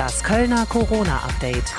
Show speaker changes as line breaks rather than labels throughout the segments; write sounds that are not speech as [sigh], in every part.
Das Kölner Corona-Update.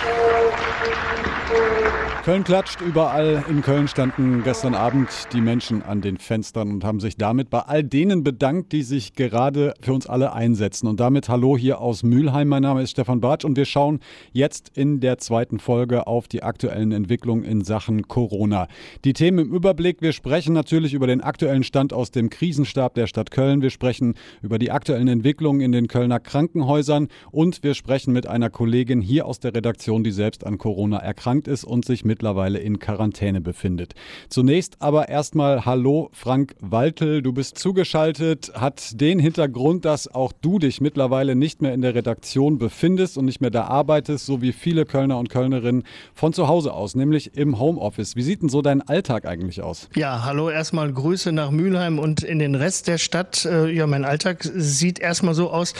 Köln klatscht. Überall in Köln standen gestern Abend die Menschen an den Fenstern und haben sich damit bei all denen bedankt, die sich gerade für uns alle einsetzen. Und damit hallo hier aus Mülheim. Mein Name ist Stefan Bartsch und wir schauen jetzt in der zweiten Folge auf die aktuellen Entwicklungen in Sachen Corona. Die Themen im Überblick. Wir sprechen natürlich über den aktuellen Stand aus dem Krisenstab der Stadt Köln. Wir sprechen über die aktuellen Entwicklungen in den Kölner Krankenhäusern und wir sprechen mit einer Kollegin hier aus der Redaktion, die selbst an Corona erkrankt ist und sich mittlerweile in Quarantäne befindet. Zunächst aber erstmal Hallo Frank Waltel, du bist zugeschaltet, hat den Hintergrund, dass auch du dich mittlerweile nicht mehr in der Redaktion befindest und nicht mehr da arbeitest, so wie viele Kölner und Kölnerinnen von zu Hause aus, nämlich im Homeoffice. Wie sieht denn so dein Alltag eigentlich aus?
Ja, hallo erstmal Grüße nach Mülheim und in den Rest der Stadt. Äh, ja, mein Alltag sieht erstmal so aus,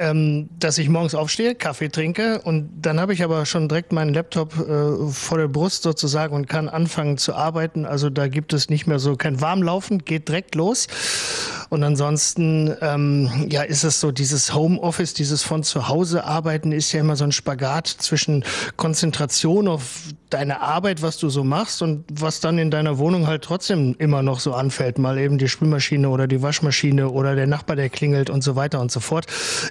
ähm, dass ich morgens aufstehe, Kaffee trinke und dann habe ich aber schon direkt meinen Laptop äh, vor der Brust sozusagen und kann anfangen zu arbeiten. Also da gibt es nicht mehr so kein Warmlaufen, geht direkt los. Und ansonsten ähm, ja, ist es so, dieses Homeoffice, dieses von zu Hause arbeiten ist ja immer so ein Spagat zwischen Konzentration auf deine Arbeit, was du so machst und was dann in deiner Wohnung halt trotzdem immer noch so anfällt. Mal eben die Spülmaschine oder die Waschmaschine oder der Nachbar, der klingelt und so weiter und so fort.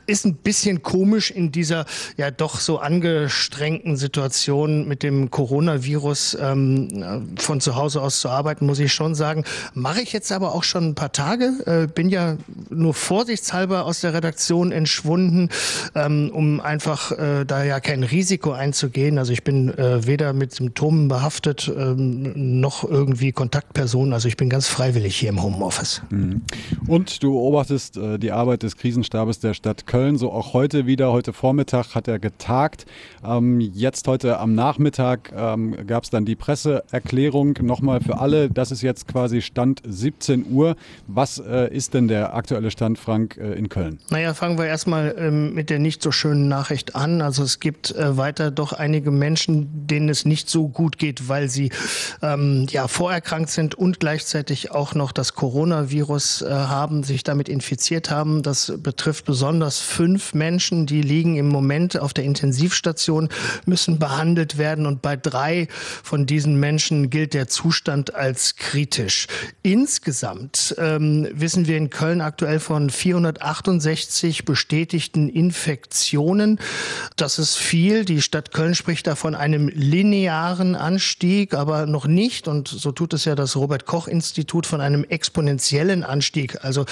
Ist ein bisschen komisch in dieser ja doch so angestrengten Situation mit dem Coronavirus ähm, von zu Hause aus zu arbeiten, muss ich schon sagen. Mache ich jetzt aber auch schon ein paar Tage. Äh, bin ja nur vorsichtshalber aus der Redaktion entschwunden, ähm, um einfach äh, da ja kein Risiko einzugehen. Also ich bin äh, weder mit Symptomen behaftet ähm, noch irgendwie Kontaktperson. Also ich bin ganz freiwillig hier im Homeoffice.
Mhm. Und du beobachtest äh, die Arbeit des Krisenstabes der Stadt Köln. So auch heute wieder. Heute Vormittag hat er getagt. Ähm, jetzt heute am Nachmittag ähm, gab es dann die Presseerklärung nochmal für alle. Das ist jetzt quasi Stand 17 Uhr. Was äh, ist denn der aktuelle Stand, Frank, äh, in Köln?
Naja, fangen wir erstmal ähm, mit der nicht so schönen Nachricht an. Also es gibt äh, weiter doch einige Menschen, denen es nicht so gut geht, weil sie ähm, ja vorerkrankt sind und gleichzeitig auch noch das Coronavirus äh, haben, sich damit infiziert haben. Das betrifft besonders fünf Menschen, die liegen im Moment auf der Intensivstation, müssen behandelt werden und bei drei von diesen Menschen gilt der Zustand als kritisch. Insgesamt ähm, wissen wir, in Köln aktuell von 468 bestätigten Infektionen. Das ist viel. Die Stadt Köln spricht da von einem linearen Anstieg, aber noch nicht, und so tut es ja das Robert Koch Institut, von einem exponentiellen Anstieg. Also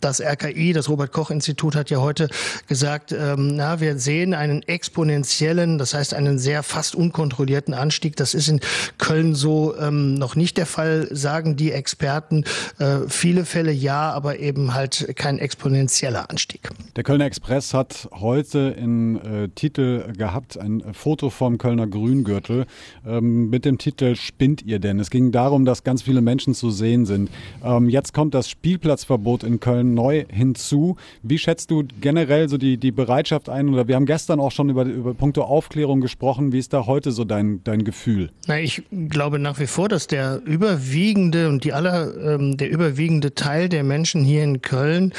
das RKI, das Robert Koch Institut hat ja heute gesagt, ähm, na, wir sehen einen exponentiellen, das heißt einen sehr fast unkontrollierten Anstieg. Das ist in Köln so ähm, noch nicht der Fall, sagen die Experten. Äh, viele Fälle ja, aber eben halt kein exponentieller Anstieg.
Der Kölner Express hat heute in äh, Titel gehabt ein Foto vom Kölner Grüngürtel ähm, mit dem Titel Spinnt ihr denn? Es ging darum, dass ganz viele Menschen zu sehen sind. Ähm, jetzt kommt das Spielplatzverbot in Köln neu hinzu. Wie schätzt du generell so die, die Bereitschaft ein? Oder wir haben gestern auch schon über, über Punkte Aufklärung gesprochen. Wie ist da heute so dein, dein Gefühl?
Na, ich glaube nach wie vor, dass der überwiegende und die aller, ähm, der überwiegende Teil der Menschen hier in Köln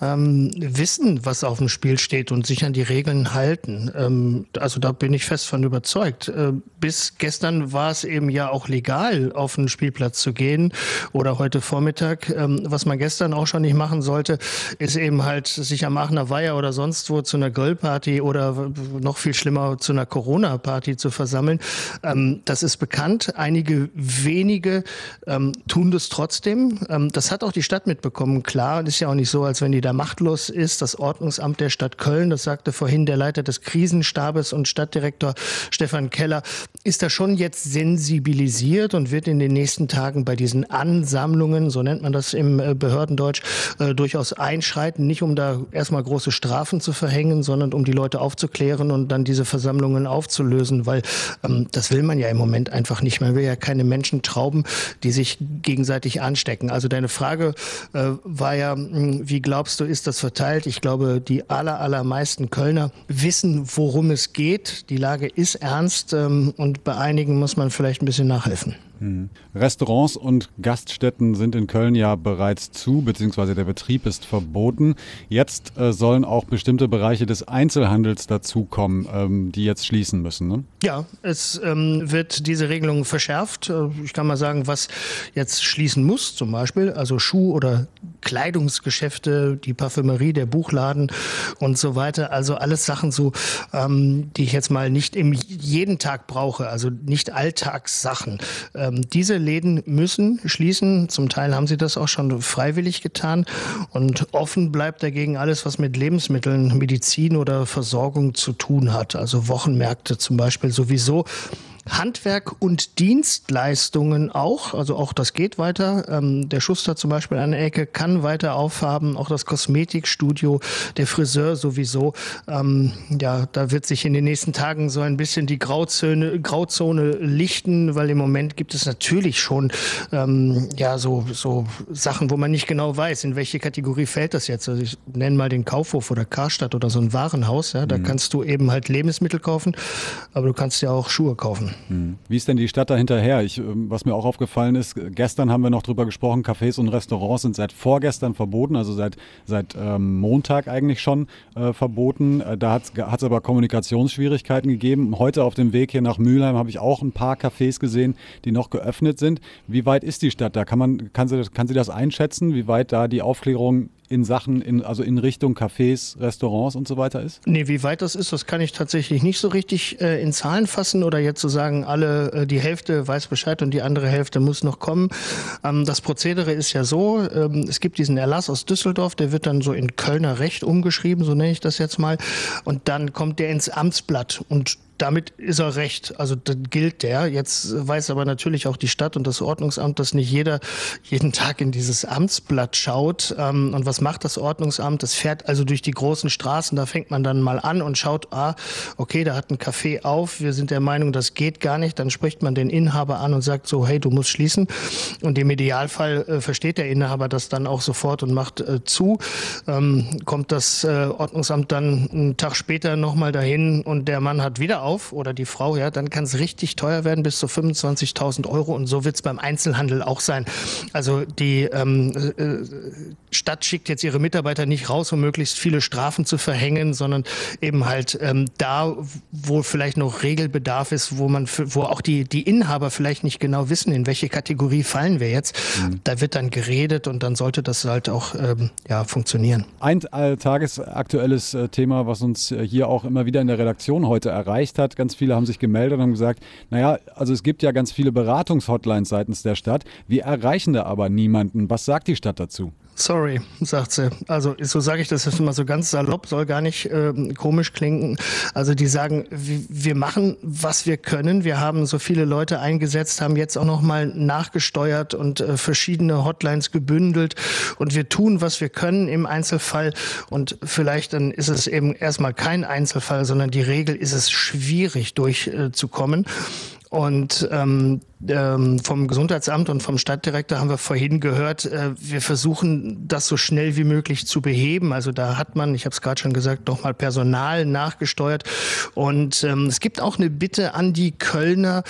ähm, wissen, was auf dem Spiel steht und sich an die Regeln halten. Ähm, also da bin ich fest von überzeugt. Äh, bis gestern war es eben ja auch legal, auf den Spielplatz zu gehen oder heute Vormittag. Ähm, was man gestern auch schon nicht machen sollte, ist eben halt sich am Aachener Weiher oder sonst wo zu einer Grillparty oder noch viel schlimmer zu einer Corona-Party zu versammeln. Ähm, das ist bekannt. Einige wenige ähm, tun das trotzdem. Ähm, das hat auch die Stadt mitbekommen. Klar, ist ja auch nicht so, als wenn die da da machtlos ist. Das Ordnungsamt der Stadt Köln, das sagte vorhin der Leiter des Krisenstabes und Stadtdirektor Stefan Keller, ist da schon jetzt sensibilisiert und wird in den nächsten Tagen bei diesen Ansammlungen, so nennt man das im äh, Behördendeutsch, äh, durchaus einschreiten. Nicht um da erstmal große Strafen zu verhängen, sondern um die Leute aufzuklären und dann diese Versammlungen aufzulösen, weil ähm, das will man ja im Moment einfach nicht. Man will ja keine Menschen trauben, die sich gegenseitig anstecken. Also deine Frage äh, war ja, hm, wie glaubst so ist das verteilt. Ich glaube, die aller, allermeisten Kölner wissen, worum es geht. Die Lage ist ernst ähm, und bei einigen muss man vielleicht ein bisschen nachhelfen.
Hm. Restaurants und Gaststätten sind in Köln ja bereits zu, beziehungsweise der Betrieb ist verboten. Jetzt äh, sollen auch bestimmte Bereiche des Einzelhandels dazukommen, ähm, die jetzt schließen müssen. Ne?
Ja, es ähm, wird diese Regelung verschärft. Äh, ich kann mal sagen, was jetzt schließen muss, zum Beispiel, also Schuh- oder Kleidungsgeschäfte, die Parfümerie, der Buchladen und so weiter. Also alles Sachen so, ähm, die ich jetzt mal nicht im jeden Tag brauche, also nicht Alltagssachen. Ähm, diese Läden müssen schließen. Zum Teil haben sie das auch schon freiwillig getan. Und offen bleibt dagegen alles, was mit Lebensmitteln, Medizin oder Versorgung zu tun hat. Also Wochenmärkte zum Beispiel sowieso. Handwerk und Dienstleistungen auch, also auch das geht weiter. Ähm, der Schuster zum Beispiel an der Ecke kann weiter aufhaben, auch das Kosmetikstudio, der Friseur sowieso. Ähm, ja, da wird sich in den nächsten Tagen so ein bisschen die Grauzone, Grauzone lichten, weil im Moment gibt es natürlich schon ähm, ja so, so Sachen, wo man nicht genau weiß, in welche Kategorie fällt das jetzt. Also ich nenne mal den Kaufhof oder Karstadt oder so ein Warenhaus. Ja, da mhm. kannst du eben halt Lebensmittel kaufen, aber du kannst ja auch Schuhe kaufen.
Wie ist denn die Stadt da hinterher? Ich, ähm, was mir auch aufgefallen ist, gestern haben wir noch drüber gesprochen, Cafés und Restaurants sind seit vorgestern verboten, also seit, seit ähm, Montag eigentlich schon äh, verboten. Äh, da hat es aber Kommunikationsschwierigkeiten gegeben. Heute auf dem Weg hier nach Mülheim habe ich auch ein paar Cafés gesehen, die noch geöffnet sind. Wie weit ist die Stadt da? Kann, man, kann, sie, kann sie das einschätzen, wie weit da die Aufklärung in Sachen, in, also in Richtung Cafés, Restaurants und so weiter ist?
Nee, wie weit das ist, das kann ich tatsächlich nicht so richtig äh, in Zahlen fassen oder jetzt zu so sagen, alle, äh, die Hälfte weiß Bescheid und die andere Hälfte muss noch kommen. Ähm, das Prozedere ist ja so, ähm, es gibt diesen Erlass aus Düsseldorf, der wird dann so in Kölner Recht umgeschrieben, so nenne ich das jetzt mal, und dann kommt der ins Amtsblatt und damit ist er recht. Also dann gilt der. Jetzt weiß aber natürlich auch die Stadt und das Ordnungsamt, dass nicht jeder jeden Tag in dieses Amtsblatt schaut. Ähm, und was macht das Ordnungsamt? Das fährt also durch die großen Straßen. Da fängt man dann mal an und schaut, ah, okay, da hat ein Café auf. Wir sind der Meinung, das geht gar nicht. Dann spricht man den Inhaber an und sagt so, hey, du musst schließen. Und im Idealfall äh, versteht der Inhaber das dann auch sofort und macht äh, zu. Ähm, kommt das äh, Ordnungsamt dann einen Tag später nochmal dahin und der Mann hat wieder auf auf oder die Frau, ja, dann kann es richtig teuer werden, bis zu 25.000 Euro. Und so wird es beim Einzelhandel auch sein. Also die ähm, äh, Stadt schickt jetzt ihre Mitarbeiter nicht raus, um möglichst viele Strafen zu verhängen, sondern eben halt ähm, da, wo vielleicht noch Regelbedarf ist, wo man, wo auch die, die Inhaber vielleicht nicht genau wissen, in welche Kategorie fallen wir jetzt. Mhm. Da wird dann geredet und dann sollte das halt auch ähm, ja, funktionieren.
Ein äh, tagesaktuelles äh, Thema, was uns äh, hier auch immer wieder in der Redaktion heute erreicht hat. Ganz viele haben sich gemeldet und haben gesagt, naja, also es gibt ja ganz viele Beratungshotlines seitens der Stadt. Wir erreichen da aber niemanden. Was sagt die Stadt dazu?
Sorry, sagt sie. Also so sage ich das jetzt immer so ganz salopp, soll gar nicht äh, komisch klingen. Also die sagen, wir machen, was wir können. Wir haben so viele Leute eingesetzt, haben jetzt auch noch mal nachgesteuert und äh, verschiedene Hotlines gebündelt und wir tun, was wir können im Einzelfall. Und vielleicht dann ist es eben erstmal kein Einzelfall, sondern die Regel ist es schwierig durchzukommen. Äh, und ähm, ähm, vom Gesundheitsamt und vom Stadtdirektor haben wir vorhin gehört, äh, wir versuchen das so schnell wie möglich zu beheben. Also da hat man, ich habe es gerade schon gesagt, noch mal Personal nachgesteuert. Und ähm, es gibt auch eine Bitte an die Kölner,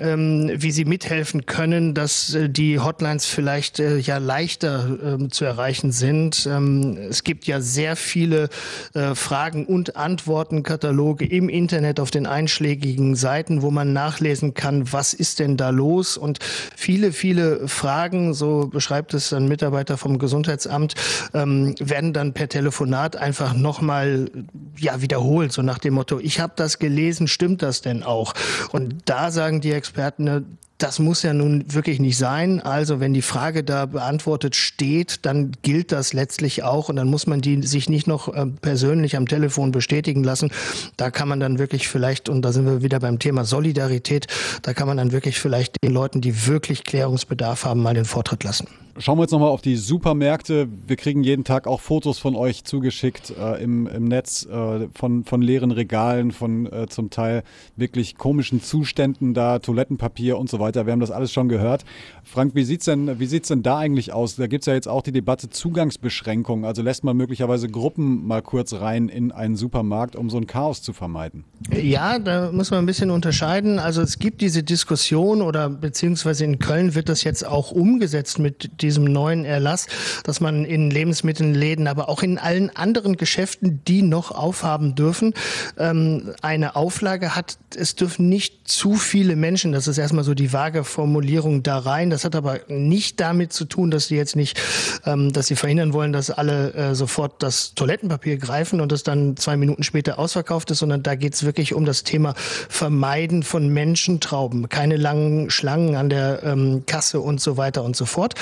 ähm, wie sie mithelfen können, dass äh, die Hotlines vielleicht äh, ja leichter äh, zu erreichen sind. Ähm, es gibt ja sehr viele äh, Fragen und Antwortenkataloge im Internet auf den einschlägigen Seiten, wo man nachlesen kann, was ist denn da da los? Und viele, viele Fragen, so beschreibt es ein Mitarbeiter vom Gesundheitsamt, ähm, werden dann per Telefonat einfach nochmal ja, wiederholt, so nach dem Motto, ich habe das gelesen, stimmt das denn auch? Und da sagen die Experten, ne, das muss ja nun wirklich nicht sein. Also wenn die Frage da beantwortet steht, dann gilt das letztlich auch und dann muss man die sich nicht noch äh, persönlich am Telefon bestätigen lassen. Da kann man dann wirklich vielleicht, und da sind wir wieder beim Thema Solidarität, da kann man dann wirklich vielleicht den Leuten, die wirklich Klärungsbedarf haben, mal den Vortritt lassen.
Schauen wir jetzt nochmal auf die Supermärkte. Wir kriegen jeden Tag auch Fotos von euch zugeschickt äh, im, im Netz äh, von, von leeren Regalen, von äh, zum Teil wirklich komischen Zuständen da, Toilettenpapier und so weiter. Wir haben das alles schon gehört. Frank, wie sieht's denn, wie sieht's denn da eigentlich aus? Da gibt es ja jetzt auch die Debatte Zugangsbeschränkungen. Also lässt man möglicherweise Gruppen mal kurz rein in einen Supermarkt, um so ein Chaos zu vermeiden.
Ja, da muss man ein bisschen unterscheiden. Also es gibt diese Diskussion oder beziehungsweise in Köln wird das jetzt auch umgesetzt mit diesem neuen Erlass, dass man in Lebensmittelläden, aber auch in allen anderen Geschäften, die noch aufhaben dürfen, ähm, eine Auflage hat, es dürfen nicht zu viele Menschen, das ist erstmal so die vage Formulierung da rein. Das hat aber nicht damit zu tun, dass sie jetzt nicht, ähm, dass sie verhindern wollen, dass alle äh, sofort das Toilettenpapier greifen und das dann zwei Minuten später ausverkauft ist, sondern da geht es wirklich um das Thema Vermeiden von Menschentrauben. Keine langen Schlangen an der ähm, Kasse und so weiter und so fort.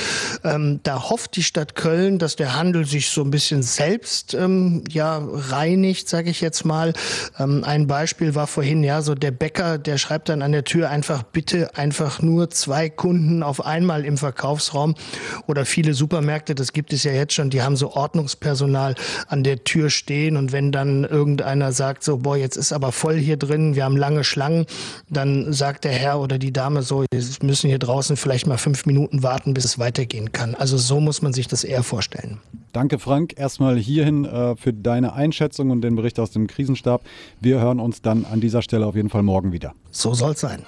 Ähm, da hofft die Stadt Köln, dass der Handel sich so ein bisschen selbst ähm, ja reinigt, sage ich jetzt mal. Ähm, ein Beispiel war vorhin ja so der Bäcker, der schreibt dann an der Tür einfach bitte einfach nur zwei Kunden auf einmal im Verkaufsraum. Oder viele Supermärkte, das gibt es ja jetzt schon, die haben so Ordnungspersonal an der Tür stehen. Und wenn dann irgendeiner sagt so boah jetzt ist aber voll hier drin, wir haben lange Schlangen, dann sagt der Herr oder die Dame so, wir müssen hier draußen vielleicht mal fünf Minuten warten, bis es weitergehen kann. Also so muss man sich das eher vorstellen.
Danke, Frank, erstmal hierhin äh, für deine Einschätzung und den Bericht aus dem Krisenstab. Wir hören uns dann an dieser Stelle auf jeden Fall morgen wieder.
So soll es sein.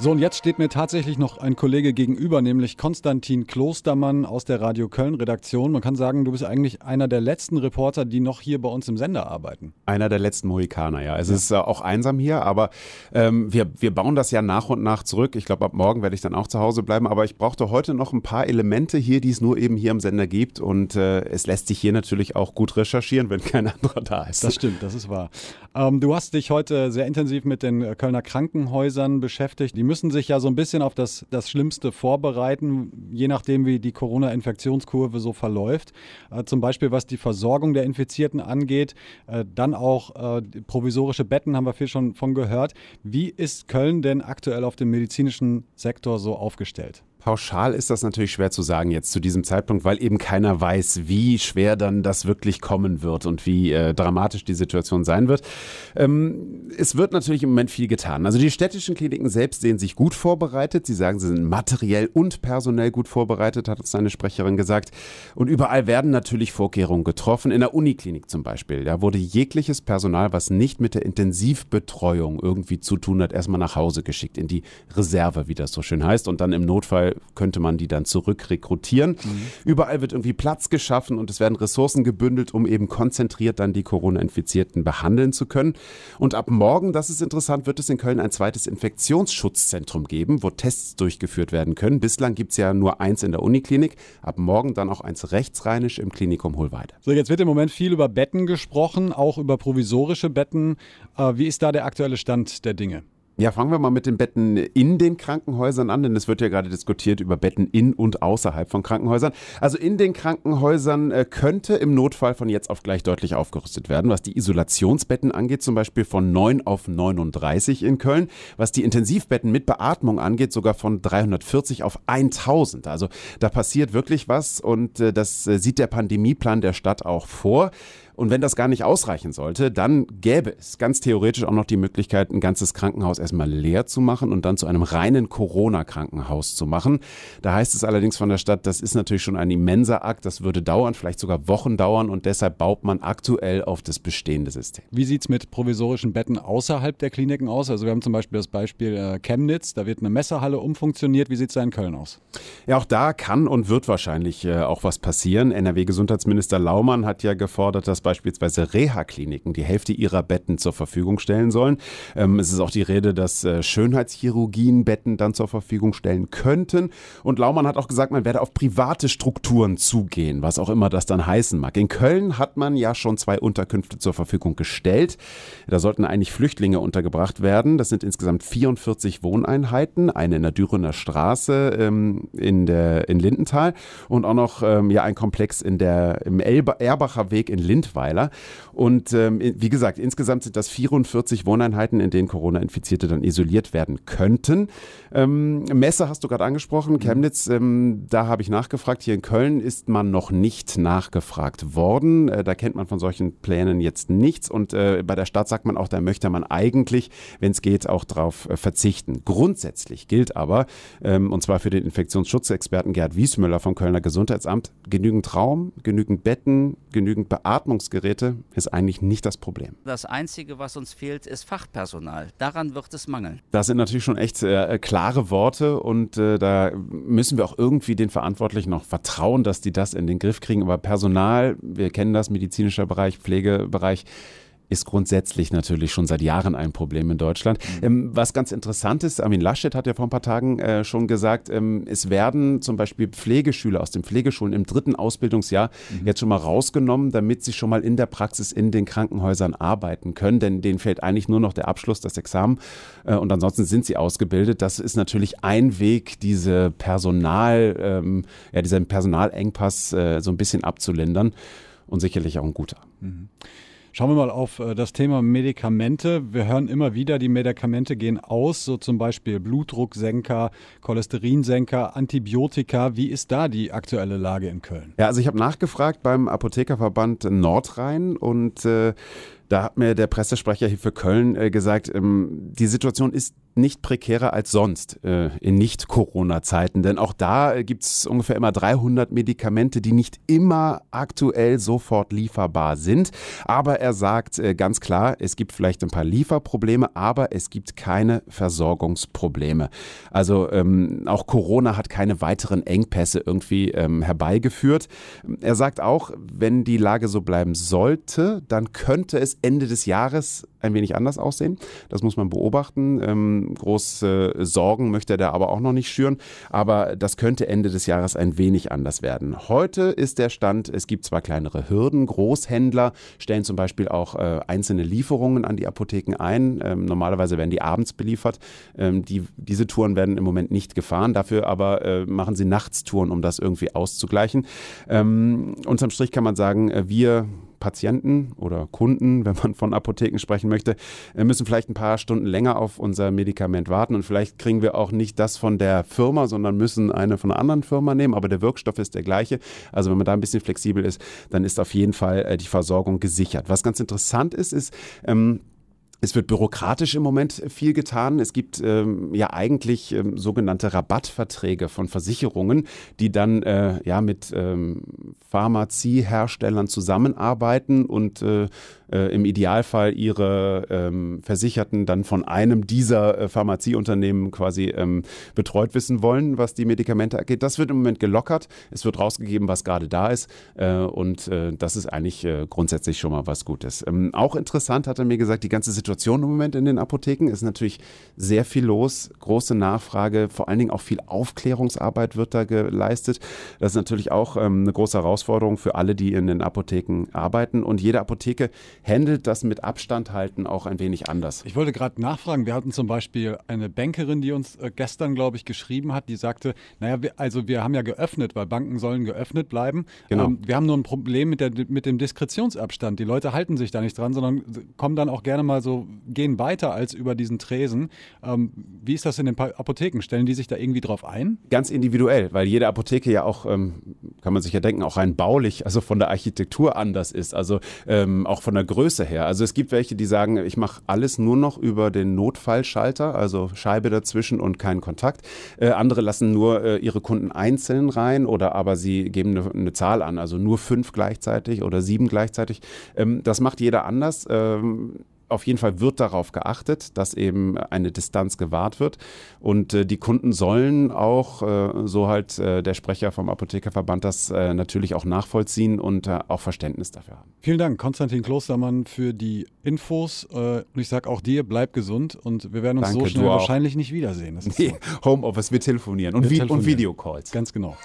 So, und jetzt steht mir tatsächlich noch ein Kollege gegenüber, nämlich Konstantin Klostermann aus der Radio Köln Redaktion. Man kann sagen, du bist eigentlich einer der letzten Reporter, die noch hier bei uns im Sender arbeiten.
Einer der letzten Mohikaner, ja. Es ja. ist äh, auch einsam hier, aber ähm, wir, wir bauen das ja nach und nach zurück. Ich glaube, ab morgen werde ich dann auch zu Hause bleiben, aber ich brauchte heute noch ein paar Elemente hier, die es nur eben hier im Sender gibt. Und äh, es lässt sich hier natürlich auch gut recherchieren, wenn kein anderer da ist.
Das stimmt, das ist wahr. Ähm, du hast dich heute sehr intensiv mit den Kölner Krankenhäusern beschäftigt. Die die müssen sich ja so ein bisschen auf das, das Schlimmste vorbereiten, je nachdem, wie die Corona-Infektionskurve so verläuft. Äh, zum Beispiel, was die Versorgung der Infizierten angeht. Äh, dann auch äh, provisorische Betten, haben wir viel schon von gehört. Wie ist Köln denn aktuell auf dem medizinischen Sektor so aufgestellt?
Pauschal ist das natürlich schwer zu sagen jetzt zu diesem Zeitpunkt, weil eben keiner weiß, wie schwer dann das wirklich kommen wird und wie äh, dramatisch die Situation sein wird. Ähm, es wird natürlich im Moment viel getan. Also die städtischen Kliniken selbst sehen sich gut vorbereitet. Sie sagen, sie sind materiell und personell gut vorbereitet, hat uns seine Sprecherin gesagt. Und überall werden natürlich Vorkehrungen getroffen. In der Uniklinik zum Beispiel, da wurde jegliches Personal, was nicht mit der Intensivbetreuung irgendwie zu tun hat, erstmal nach Hause geschickt, in die Reserve, wie das so schön heißt. Und dann im Notfall könnte man die dann zurück rekrutieren. Mhm. Überall wird irgendwie Platz geschaffen und es werden Ressourcen gebündelt, um eben konzentriert dann die Corona-Infizierten behandeln zu können. Und ab morgen, das ist interessant, wird es in Köln ein zweites Infektionsschutzzentrum geben, wo Tests durchgeführt werden können. Bislang gibt es ja nur eins in der Uniklinik, ab morgen dann auch eins rechtsrheinisch im Klinikum Hohlweide.
So, jetzt wird im Moment viel über Betten gesprochen, auch über provisorische Betten. Äh, wie ist da der aktuelle Stand der Dinge?
Ja, fangen wir mal mit den Betten in den Krankenhäusern an, denn es wird ja gerade diskutiert über Betten in und außerhalb von Krankenhäusern. Also in den Krankenhäusern äh, könnte im Notfall von jetzt auf gleich deutlich aufgerüstet werden, was die Isolationsbetten angeht, zum Beispiel von 9 auf 39 in Köln, was die Intensivbetten mit Beatmung angeht, sogar von 340 auf 1000. Also da passiert wirklich was und äh, das äh, sieht der Pandemieplan der Stadt auch vor. Und wenn das gar nicht ausreichen sollte, dann gäbe es ganz theoretisch auch noch die Möglichkeit, ein ganzes Krankenhaus erstmal leer zu machen und dann zu einem reinen Corona-Krankenhaus zu machen. Da heißt es allerdings von der Stadt, das ist natürlich schon ein immenser Akt, das würde dauern, vielleicht sogar Wochen dauern und deshalb baut man aktuell auf das bestehende System.
Wie sieht es mit provisorischen Betten außerhalb der Kliniken aus? Also wir haben zum Beispiel das Beispiel äh, Chemnitz, da wird eine Messerhalle umfunktioniert. Wie sieht es da in Köln aus?
Ja, auch da kann und wird wahrscheinlich äh, auch was passieren. NRW-Gesundheitsminister Laumann hat ja gefordert, dass beispielsweise Reha-Kliniken die Hälfte ihrer Betten zur Verfügung stellen sollen. Ähm, es ist auch die Rede, dass äh, Schönheitschirurgien Betten dann zur Verfügung stellen könnten. Und Laumann hat auch gesagt, man werde auf private Strukturen zugehen, was auch immer das dann heißen mag. In Köln hat man ja schon zwei Unterkünfte zur Verfügung gestellt. Da sollten eigentlich Flüchtlinge untergebracht werden. Das sind insgesamt 44 Wohneinheiten, eine in der Dürener Straße ähm, in, der, in Lindenthal und auch noch ähm, ja, ein Komplex in der, im Erbacher Weg in Lindwald Rottweiler. Und ähm, wie gesagt, insgesamt sind das 44 Wohneinheiten, in denen Corona-Infizierte dann isoliert werden könnten. Ähm, Messe hast du gerade angesprochen, Chemnitz, ähm, da habe ich nachgefragt. Hier in Köln ist man noch nicht nachgefragt worden. Äh, da kennt man von solchen Plänen jetzt nichts. Und äh, bei der Stadt sagt man auch, da möchte man eigentlich, wenn es geht, auch darauf äh, verzichten. Grundsätzlich gilt aber, ähm, und zwar für den Infektionsschutzexperten Gerd Wiesmüller vom Kölner Gesundheitsamt, genügend Raum, genügend Betten, genügend Beatmungsgeräte ist eigentlich nicht das Problem.
Das Einzige, was uns fehlt, ist Fachpersonal. Daran wird es mangeln.
Das sind natürlich schon echt äh, klare Worte und äh, da müssen wir auch irgendwie den Verantwortlichen noch vertrauen, dass die das in den Griff kriegen. Aber Personal, wir kennen das, medizinischer Bereich, Pflegebereich, ist grundsätzlich natürlich schon seit Jahren ein Problem in Deutschland. Mhm. Ähm, was ganz interessant ist, Armin Laschet hat ja vor ein paar Tagen äh, schon gesagt, ähm, es werden zum Beispiel Pflegeschüler aus den Pflegeschulen im dritten Ausbildungsjahr mhm. jetzt schon mal rausgenommen, damit sie schon mal in der Praxis in den Krankenhäusern arbeiten können, denn denen fehlt eigentlich nur noch der Abschluss, das Examen äh, und ansonsten sind sie ausgebildet. Das ist natürlich ein Weg, diese Personal, ähm, ja, diesen Personalengpass äh, so ein bisschen abzulindern und sicherlich auch ein guter. Mhm.
Schauen wir mal auf äh, das Thema Medikamente. Wir hören immer wieder, die Medikamente gehen aus, so zum Beispiel Blutdrucksenker, Cholesterinsenker, Antibiotika. Wie ist da die aktuelle Lage in Köln?
Ja, also ich habe nachgefragt beim Apothekerverband Nordrhein und äh, da hat mir der Pressesprecher hier für Köln äh, gesagt, ähm, die Situation ist nicht prekärer als sonst äh, in Nicht-Corona-Zeiten. Denn auch da äh, gibt es ungefähr immer 300 Medikamente, die nicht immer aktuell sofort lieferbar sind. Aber er sagt äh, ganz klar, es gibt vielleicht ein paar Lieferprobleme, aber es gibt keine Versorgungsprobleme. Also ähm, auch Corona hat keine weiteren Engpässe irgendwie ähm, herbeigeführt. Er sagt auch, wenn die Lage so bleiben sollte, dann könnte es Ende des Jahres ein wenig anders aussehen. Das muss man beobachten. Ähm, große Sorgen möchte er da aber auch noch nicht schüren. Aber das könnte Ende des Jahres ein wenig anders werden. Heute ist der Stand, es gibt zwar kleinere Hürden. Großhändler stellen zum Beispiel auch äh, einzelne Lieferungen an die Apotheken ein. Ähm, normalerweise werden die abends beliefert. Ähm, die, diese Touren werden im Moment nicht gefahren. Dafür aber äh, machen sie Nachtstouren, um das irgendwie auszugleichen. Ähm, unterm Strich kann man sagen, äh, wir Patienten oder Kunden, [laughs] wenn man von Apotheken sprechen möchte, äh, müssen vielleicht ein paar Stunden länger auf unser Medikament warten und vielleicht kriegen wir auch nicht das von der Firma, sondern müssen eine von einer anderen Firma nehmen, aber der Wirkstoff ist der gleiche. Also wenn man da ein bisschen flexibel ist, dann ist auf jeden Fall äh, die Versorgung gesichert. Was ganz interessant ist, ist, ähm, es wird bürokratisch im Moment viel getan. Es gibt ähm, ja eigentlich ähm, sogenannte Rabattverträge von Versicherungen, die dann äh, ja mit ähm, Pharmazieherstellern zusammenarbeiten und äh, äh, im Idealfall ihre ähm, Versicherten dann von einem dieser äh, Pharmazieunternehmen quasi ähm, betreut wissen wollen, was die Medikamente angeht. Das wird im Moment gelockert. Es wird rausgegeben, was gerade da ist. Äh, und äh, das ist eigentlich grundsätzlich schon mal was Gutes. Ähm, auch interessant hat er mir gesagt, die ganze Situation im Moment in den Apotheken ist natürlich sehr viel los, große Nachfrage, vor allen Dingen auch viel Aufklärungsarbeit wird da geleistet. Das ist natürlich auch ähm, eine große Herausforderung für alle, die in den Apotheken arbeiten. Und jede Apotheke handelt das mit Abstand halten auch ein wenig anders.
Ich wollte gerade nachfragen, wir hatten zum Beispiel eine Bankerin, die uns äh, gestern, glaube ich, geschrieben hat, die sagte, naja, wir, also wir haben ja geöffnet, weil Banken sollen geöffnet bleiben. Genau. Ähm, wir haben nur ein Problem mit, der, mit dem Diskretionsabstand. Die Leute halten sich da nicht dran, sondern kommen dann auch gerne mal so, gehen weiter als über diesen Tresen. Ähm, wie ist das in den Apotheken? Stellen die sich da irgendwie drauf ein?
Ganz individuell, weil jede Apotheke ja auch, ähm, kann man sich ja denken, auch rein baulich, also von der Architektur anders ist. Also ähm, auch von der Größe her. Also es gibt welche, die sagen, ich mache alles nur noch über den Notfallschalter, also Scheibe dazwischen und keinen Kontakt. Äh, andere lassen nur äh, ihre Kunden einzeln rein oder aber sie geben eine, eine, Zahl an, also nur fünf gleichzeitig oder sieben gleichzeitig. Ähm, das macht jeder anders. Ähm, auf jeden Fall wird darauf geachtet, dass eben eine Distanz gewahrt wird. Und äh, die Kunden sollen auch, äh, so halt äh, der Sprecher vom Apothekerverband, das äh, natürlich auch nachvollziehen und äh, auch Verständnis dafür haben.
Vielen Dank, Konstantin Klostermann, für die Infos. Äh, und ich sage auch dir, bleib gesund und wir werden uns Danke, so schnell wahrscheinlich nicht wiedersehen.
Nee, Homeoffice, wir telefonieren und, wir telefonieren. und Videocalls.
Ganz genau.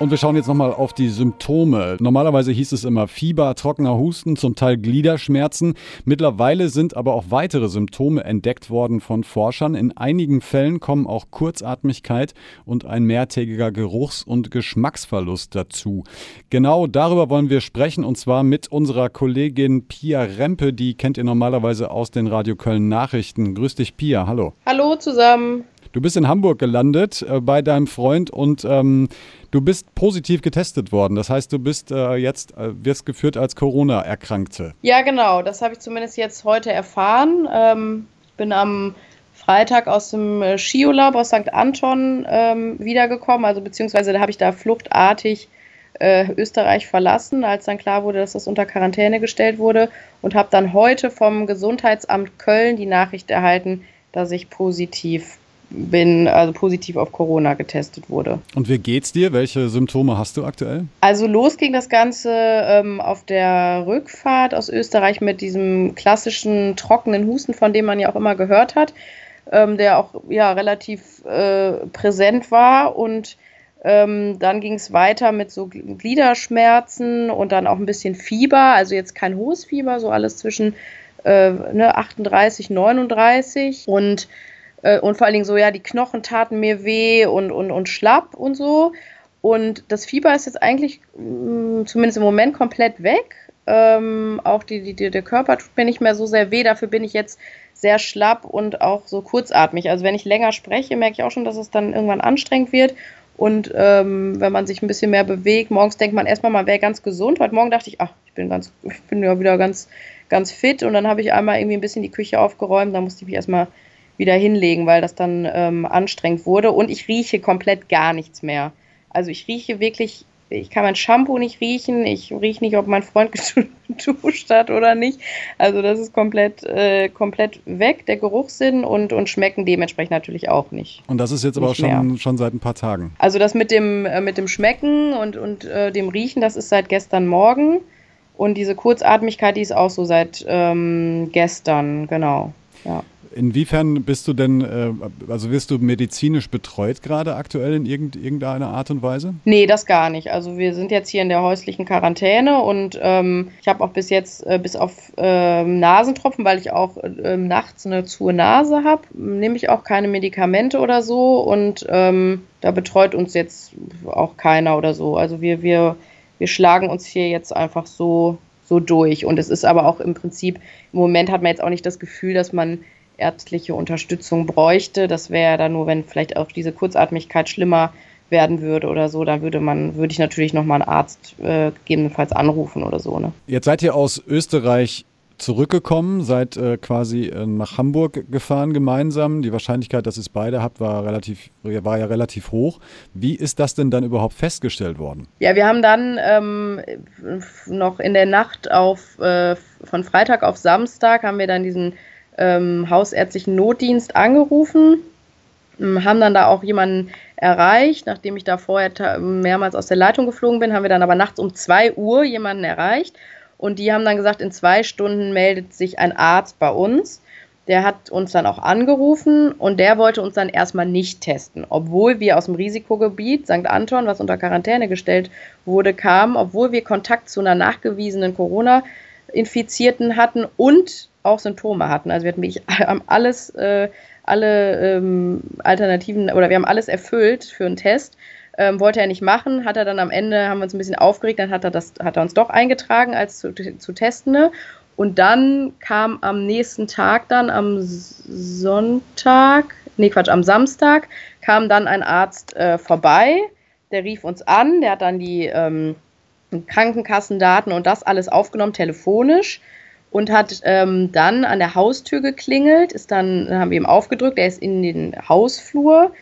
Und wir schauen jetzt nochmal auf die Symptome. Normalerweise hieß es immer Fieber, trockener Husten, zum Teil Gliederschmerzen. Mittlerweile sind aber auch weitere Symptome entdeckt worden von Forschern. In einigen Fällen kommen auch Kurzatmigkeit und ein mehrtägiger Geruchs- und Geschmacksverlust dazu. Genau darüber wollen wir sprechen und zwar mit unserer Kollegin Pia Rempe. Die kennt ihr normalerweise aus den Radio Köln Nachrichten. Grüß dich, Pia. Hallo.
Hallo zusammen.
Du bist in Hamburg gelandet äh, bei deinem Freund und ähm, du bist positiv getestet worden. Das heißt, du bist äh, jetzt äh, wirst geführt als Corona-Erkrankte.
Ja, genau. Das habe ich zumindest jetzt heute erfahren. Ähm, ich bin am Freitag aus dem äh, Skiurlaub aus St. Anton ähm, wiedergekommen. Also beziehungsweise da habe ich da fluchtartig äh, Österreich verlassen, als dann klar wurde, dass das unter Quarantäne gestellt wurde und habe dann heute vom Gesundheitsamt Köln die Nachricht erhalten, dass ich positiv bin, also positiv auf Corona getestet wurde.
Und wie geht's dir? Welche Symptome hast du aktuell?
Also los ging das Ganze ähm, auf der Rückfahrt aus Österreich mit diesem klassischen trockenen Husten, von dem man ja auch immer gehört hat, ähm, der auch ja relativ äh, präsent war und ähm, dann ging es weiter mit so Gliederschmerzen und dann auch ein bisschen Fieber, also jetzt kein hohes Fieber, so alles zwischen äh, ne, 38, 39 und äh, und vor allen Dingen so, ja, die Knochen taten mir weh und, und, und schlapp und so. Und das Fieber ist jetzt eigentlich mm, zumindest im Moment komplett weg. Ähm, auch die, die, der Körper tut mir nicht mehr so sehr weh. Dafür bin ich jetzt sehr schlapp und auch so kurzatmig. Also wenn ich länger spreche, merke ich auch schon, dass es dann irgendwann anstrengend wird. Und ähm, wenn man sich ein bisschen mehr bewegt, morgens denkt man erstmal, man wäre ganz gesund. Heute Morgen dachte ich, ach, ich bin ganz, ich bin ja wieder ganz, ganz fit. Und dann habe ich einmal irgendwie ein bisschen die Küche aufgeräumt. Da musste ich mich erstmal wieder hinlegen, weil das dann ähm, anstrengend wurde. Und ich rieche komplett gar nichts mehr. Also ich rieche wirklich, ich kann mein Shampoo nicht riechen, ich rieche nicht, ob mein Freund [laughs] geduscht hat oder nicht. Also das ist komplett, äh, komplett weg, der Geruchssinn und, und schmecken dementsprechend natürlich auch nicht.
Und das ist jetzt aber auch schon, schon seit ein paar Tagen.
Also das mit dem, äh, mit dem Schmecken und, und äh, dem Riechen, das ist seit gestern Morgen. Und diese Kurzatmigkeit, die ist auch so seit ähm, gestern, genau.
Inwiefern bist du denn, äh, also wirst du medizinisch betreut gerade aktuell in irgendeiner Art und Weise?
Nee, das gar nicht. Also wir sind jetzt hier in der häuslichen Quarantäne und ähm, ich habe auch bis jetzt, äh, bis auf äh, Nasentropfen, weil ich auch äh, nachts eine zu Nase habe, nehme ich auch keine Medikamente oder so und ähm, da betreut uns jetzt auch keiner oder so. Also wir, wir, wir schlagen uns hier jetzt einfach so so durch. Und es ist aber auch im Prinzip, im Moment hat man jetzt auch nicht das Gefühl, dass man ärztliche Unterstützung bräuchte. Das wäre dann nur, wenn vielleicht auch diese Kurzatmigkeit schlimmer werden würde oder so, dann würde man, würde ich natürlich nochmal einen Arzt äh, gegebenenfalls anrufen oder so. Ne?
Jetzt seid ihr aus Österreich zurückgekommen, seid äh, quasi äh, nach Hamburg gefahren gemeinsam. Die Wahrscheinlichkeit, dass ihr es beide habt, war relativ, war ja relativ hoch. Wie ist das denn dann überhaupt festgestellt worden?
Ja, wir haben dann ähm, noch in der Nacht auf äh, von Freitag auf Samstag haben wir dann diesen ähm, hausärztlichen Notdienst angerufen, ähm, haben dann da auch jemanden erreicht. Nachdem ich da vorher mehrmals aus der Leitung geflogen bin, haben wir dann aber nachts um 2 Uhr jemanden erreicht. Und die haben dann gesagt, in zwei Stunden meldet sich ein Arzt bei uns. Der hat uns dann auch angerufen und der wollte uns dann erstmal nicht testen, obwohl wir aus dem Risikogebiet St. Anton, was unter Quarantäne gestellt wurde, kamen, obwohl wir Kontakt zu einer nachgewiesenen Corona-Infizierten hatten und auch Symptome hatten. Also wir hatten wirklich [laughs] alles, äh, alle ähm, Alternativen oder wir haben alles erfüllt für einen Test. Ähm, wollte er nicht machen, hat er dann am Ende, haben wir uns ein bisschen aufgeregt, dann hat er, das, hat er uns doch eingetragen als zu, zu Testende. Und dann kam am nächsten Tag dann, am Sonntag, nee Quatsch, am Samstag, kam dann ein Arzt äh, vorbei, der rief uns an, der hat dann die ähm, Krankenkassendaten und das alles aufgenommen, telefonisch und hat ähm, dann an der Haustür geklingelt, ist dann, dann haben wir ihm aufgedrückt, er ist in den Hausflur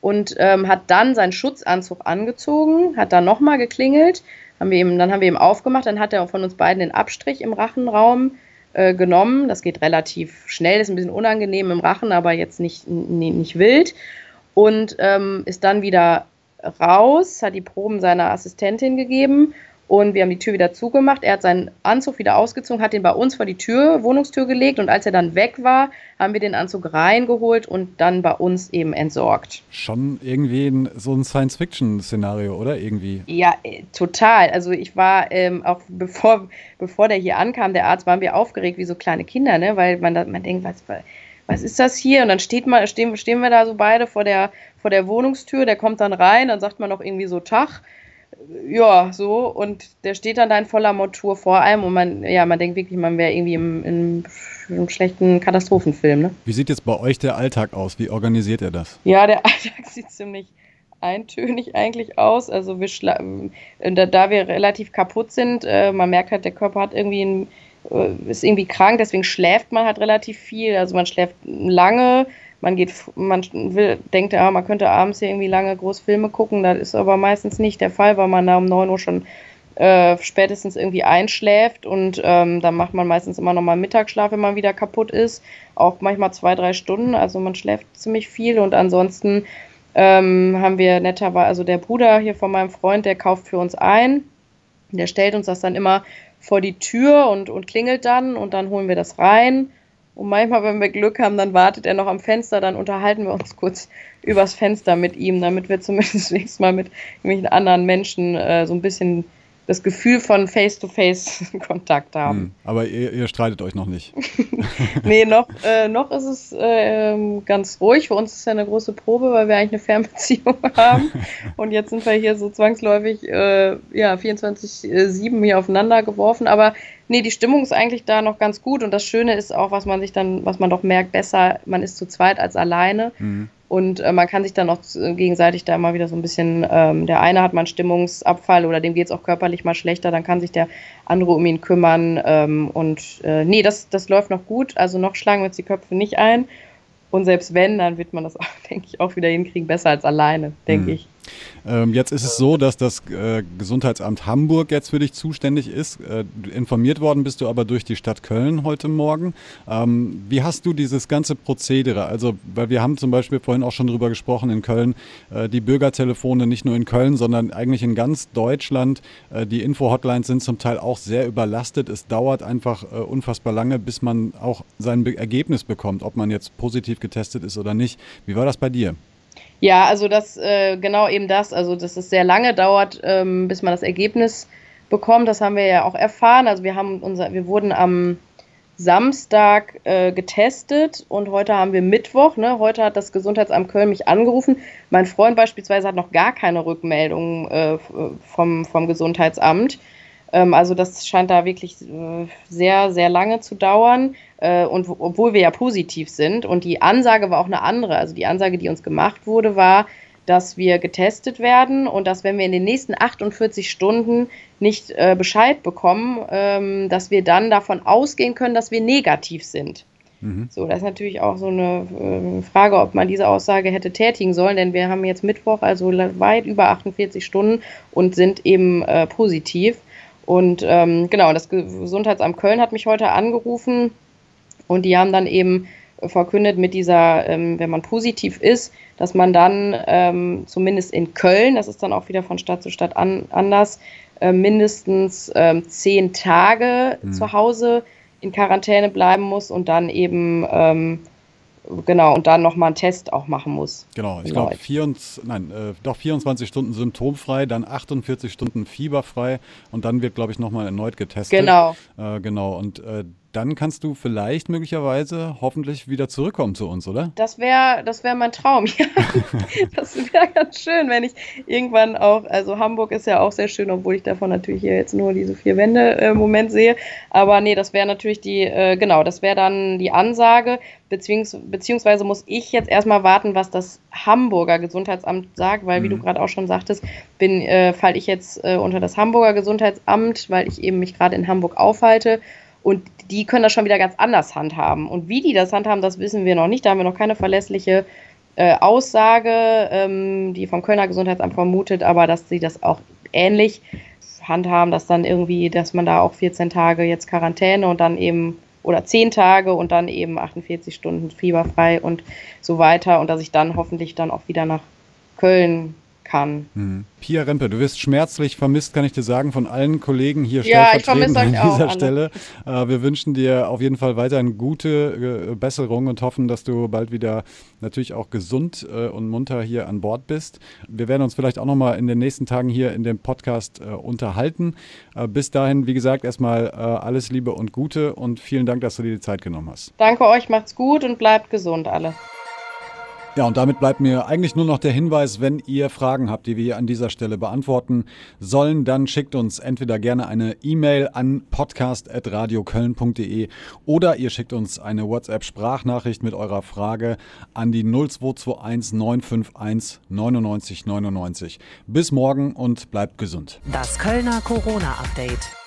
und ähm, hat dann seinen Schutzanzug angezogen, hat dann nochmal geklingelt, haben wir ihm, dann haben wir ihm aufgemacht, dann hat er von uns beiden den Abstrich im Rachenraum äh, genommen. Das geht relativ schnell, ist ein bisschen unangenehm im Rachen, aber jetzt nicht, nicht wild. Und ähm, ist dann wieder raus, hat die Proben seiner Assistentin gegeben und wir haben die Tür wieder zugemacht. Er hat seinen Anzug wieder ausgezogen, hat den bei uns vor die Tür, Wohnungstür gelegt und als er dann weg war, haben wir den Anzug reingeholt und dann bei uns eben entsorgt.
Schon irgendwie ein, so ein Science-Fiction-Szenario, oder? Irgendwie.
Ja, äh, total. Also ich war ähm, auch [laughs] bevor, bevor der hier ankam, der Arzt, waren wir aufgeregt wie so kleine Kinder, ne? Weil man, da, man denkt, was, was ist das hier? Und dann steht mal, stehen, stehen wir da so beide vor der, vor der Wohnungstür, der kommt dann rein, dann sagt man noch irgendwie so Tag ja, so, und der steht dann da in voller Montur vor einem und man, ja, man denkt wirklich, man wäre irgendwie im, im, im, schlechten Katastrophenfilm, ne?
Wie sieht jetzt bei euch der Alltag aus? Wie organisiert ihr das?
Ja, der [laughs] Alltag sieht ziemlich eintönig eigentlich aus. Also wir äh, da, da wir relativ kaputt sind, äh, man merkt halt, der Körper hat irgendwie ein, äh, ist irgendwie krank, deswegen schläft man halt relativ viel. Also man schläft lange, man geht, man will, denkt, ja, man könnte abends hier irgendwie lange Großfilme gucken. Das ist aber meistens nicht der Fall, weil man da um 9 Uhr schon äh, spätestens irgendwie einschläft und ähm, dann macht man meistens immer nochmal Mittagsschlaf, wenn man wieder kaputt ist. Auch manchmal zwei, drei Stunden. Also man schläft ziemlich viel und ansonsten ähm, haben wir netterweise, also der Bruder hier von meinem Freund, der kauft für uns ein. Der stellt uns das dann immer vor die Tür und, und klingelt dann und dann holen wir das rein und manchmal, wenn wir Glück haben, dann wartet er noch am Fenster, dann unterhalten wir uns kurz übers Fenster mit ihm, damit wir [laughs] zumindest nächstes Mal mit irgendwelchen anderen Menschen äh, so ein bisschen das Gefühl von Face-to-Face-Kontakt haben. Hm,
aber ihr, ihr, streitet euch noch nicht. [laughs]
nee, noch, äh, noch ist es äh, ganz ruhig. Für uns ist ja eine große Probe, weil wir eigentlich eine Fernbeziehung [laughs] haben. Und jetzt sind wir hier so zwangsläufig äh, ja, 24-7 hier aufeinander geworfen. Aber nee, die Stimmung ist eigentlich da noch ganz gut. Und das Schöne ist auch, was man sich dann, was man doch merkt, besser, man ist zu zweit als alleine. Mhm. Und äh, man kann sich dann auch gegenseitig da immer wieder so ein bisschen, ähm, der eine hat mal einen Stimmungsabfall oder dem geht es auch körperlich mal schlechter, dann kann sich der andere um ihn kümmern. Ähm, und äh, nee, das, das läuft noch gut. Also noch schlagen wir uns die Köpfe nicht ein. Und selbst wenn, dann wird man das auch, [laughs] denke ich, auch wieder hinkriegen, besser als alleine, denke mhm. ich.
Ähm, jetzt ist es so, dass das äh, Gesundheitsamt Hamburg jetzt für dich zuständig ist. Äh, informiert worden bist du aber durch die Stadt Köln heute Morgen. Ähm, wie hast du dieses ganze Prozedere? Also, weil wir haben zum Beispiel vorhin auch schon drüber gesprochen in Köln, äh, die Bürgertelefone nicht nur in Köln, sondern eigentlich in ganz Deutschland. Äh, die Info-Hotlines sind zum Teil auch sehr überlastet. Es dauert einfach äh, unfassbar lange, bis man auch sein Be Ergebnis bekommt, ob man jetzt positiv getestet ist oder nicht. Wie war das bei dir?
Ja, also das, äh, genau eben das, also dass es sehr lange dauert, ähm, bis man das Ergebnis bekommt, das haben wir ja auch erfahren. Also wir haben unser, wir wurden am Samstag äh, getestet und heute haben wir Mittwoch. Ne? Heute hat das Gesundheitsamt Köln mich angerufen. Mein Freund beispielsweise hat noch gar keine Rückmeldung äh, vom, vom Gesundheitsamt. Ähm, also das scheint da wirklich äh, sehr, sehr lange zu dauern. Äh, und obwohl wir ja positiv sind. Und die Ansage war auch eine andere. Also die Ansage, die uns gemacht wurde, war, dass wir getestet werden und dass wenn wir in den nächsten 48 Stunden nicht äh, Bescheid bekommen, ähm, dass wir dann davon ausgehen können, dass wir negativ sind. Mhm. So, das ist natürlich auch so eine äh, Frage, ob man diese Aussage hätte tätigen sollen, denn wir haben jetzt Mittwoch, also weit über 48 Stunden und sind eben positiv. Und ähm, genau, das Gesundheitsamt Köln hat mich heute angerufen und die haben dann eben verkündet mit dieser, ähm, wenn man positiv ist, dass man dann ähm, zumindest in Köln, das ist dann auch wieder von Stadt zu Stadt an, anders, äh, mindestens ähm, zehn Tage mhm. zu Hause in Quarantäne bleiben muss und dann eben ähm, genau und dann nochmal einen Test auch machen muss.
Genau, ich glaube nein, äh, doch 24 Stunden symptomfrei, dann 48 Stunden fieberfrei und dann wird glaube ich nochmal erneut getestet.
Genau.
Äh, genau und äh, dann kannst du vielleicht möglicherweise hoffentlich wieder zurückkommen zu uns, oder?
Das wäre das wär mein Traum, [laughs] ja. das wäre ganz schön, wenn ich irgendwann auch, also Hamburg ist ja auch sehr schön, obwohl ich davon natürlich hier jetzt nur diese vier Wände äh, im Moment sehe. Aber nee, das wäre natürlich die, äh, genau, das wäre dann die Ansage, beziehungs beziehungsweise muss ich jetzt erstmal warten, was das Hamburger Gesundheitsamt sagt, weil, mhm. wie du mhm. gerade auch schon sagtest, bin, äh, falle ich jetzt äh, unter das Hamburger Gesundheitsamt, weil ich eben mich gerade in Hamburg aufhalte. Und die können das schon wieder ganz anders handhaben. Und wie die das handhaben, das wissen wir noch nicht. Da haben wir noch keine verlässliche äh, Aussage, ähm, die vom Kölner Gesundheitsamt vermutet, aber dass sie das auch ähnlich handhaben, dass dann irgendwie, dass man da auch 14 Tage jetzt Quarantäne und dann eben oder 10 Tage und dann eben 48 Stunden fieberfrei und so weiter und dass ich dann hoffentlich dann auch wieder nach Köln kann.
Mhm. Pia Rempe, du wirst schmerzlich vermisst, kann ich dir sagen, von allen Kollegen hier
Ja,
stellvertretend an dieser Stelle. Äh, wir wünschen dir auf jeden Fall weiterhin gute äh, Besserung und hoffen, dass du bald wieder natürlich auch gesund äh, und munter hier an Bord bist. Wir werden uns vielleicht auch nochmal in den nächsten Tagen hier in dem Podcast äh, unterhalten. Äh, bis dahin, wie gesagt, erstmal äh, alles Liebe und Gute und vielen Dank, dass du dir die Zeit genommen hast.
Danke euch, macht's gut und bleibt gesund alle.
Ja, und damit bleibt mir eigentlich nur noch der Hinweis, wenn ihr Fragen habt, die wir hier an dieser Stelle beantworten sollen, dann schickt uns entweder gerne eine E-Mail an podcast.radioköln.de oder ihr schickt uns eine WhatsApp-Sprachnachricht mit eurer Frage an die 0221 951 99 99. Bis morgen und bleibt gesund.
Das Kölner Corona-Update.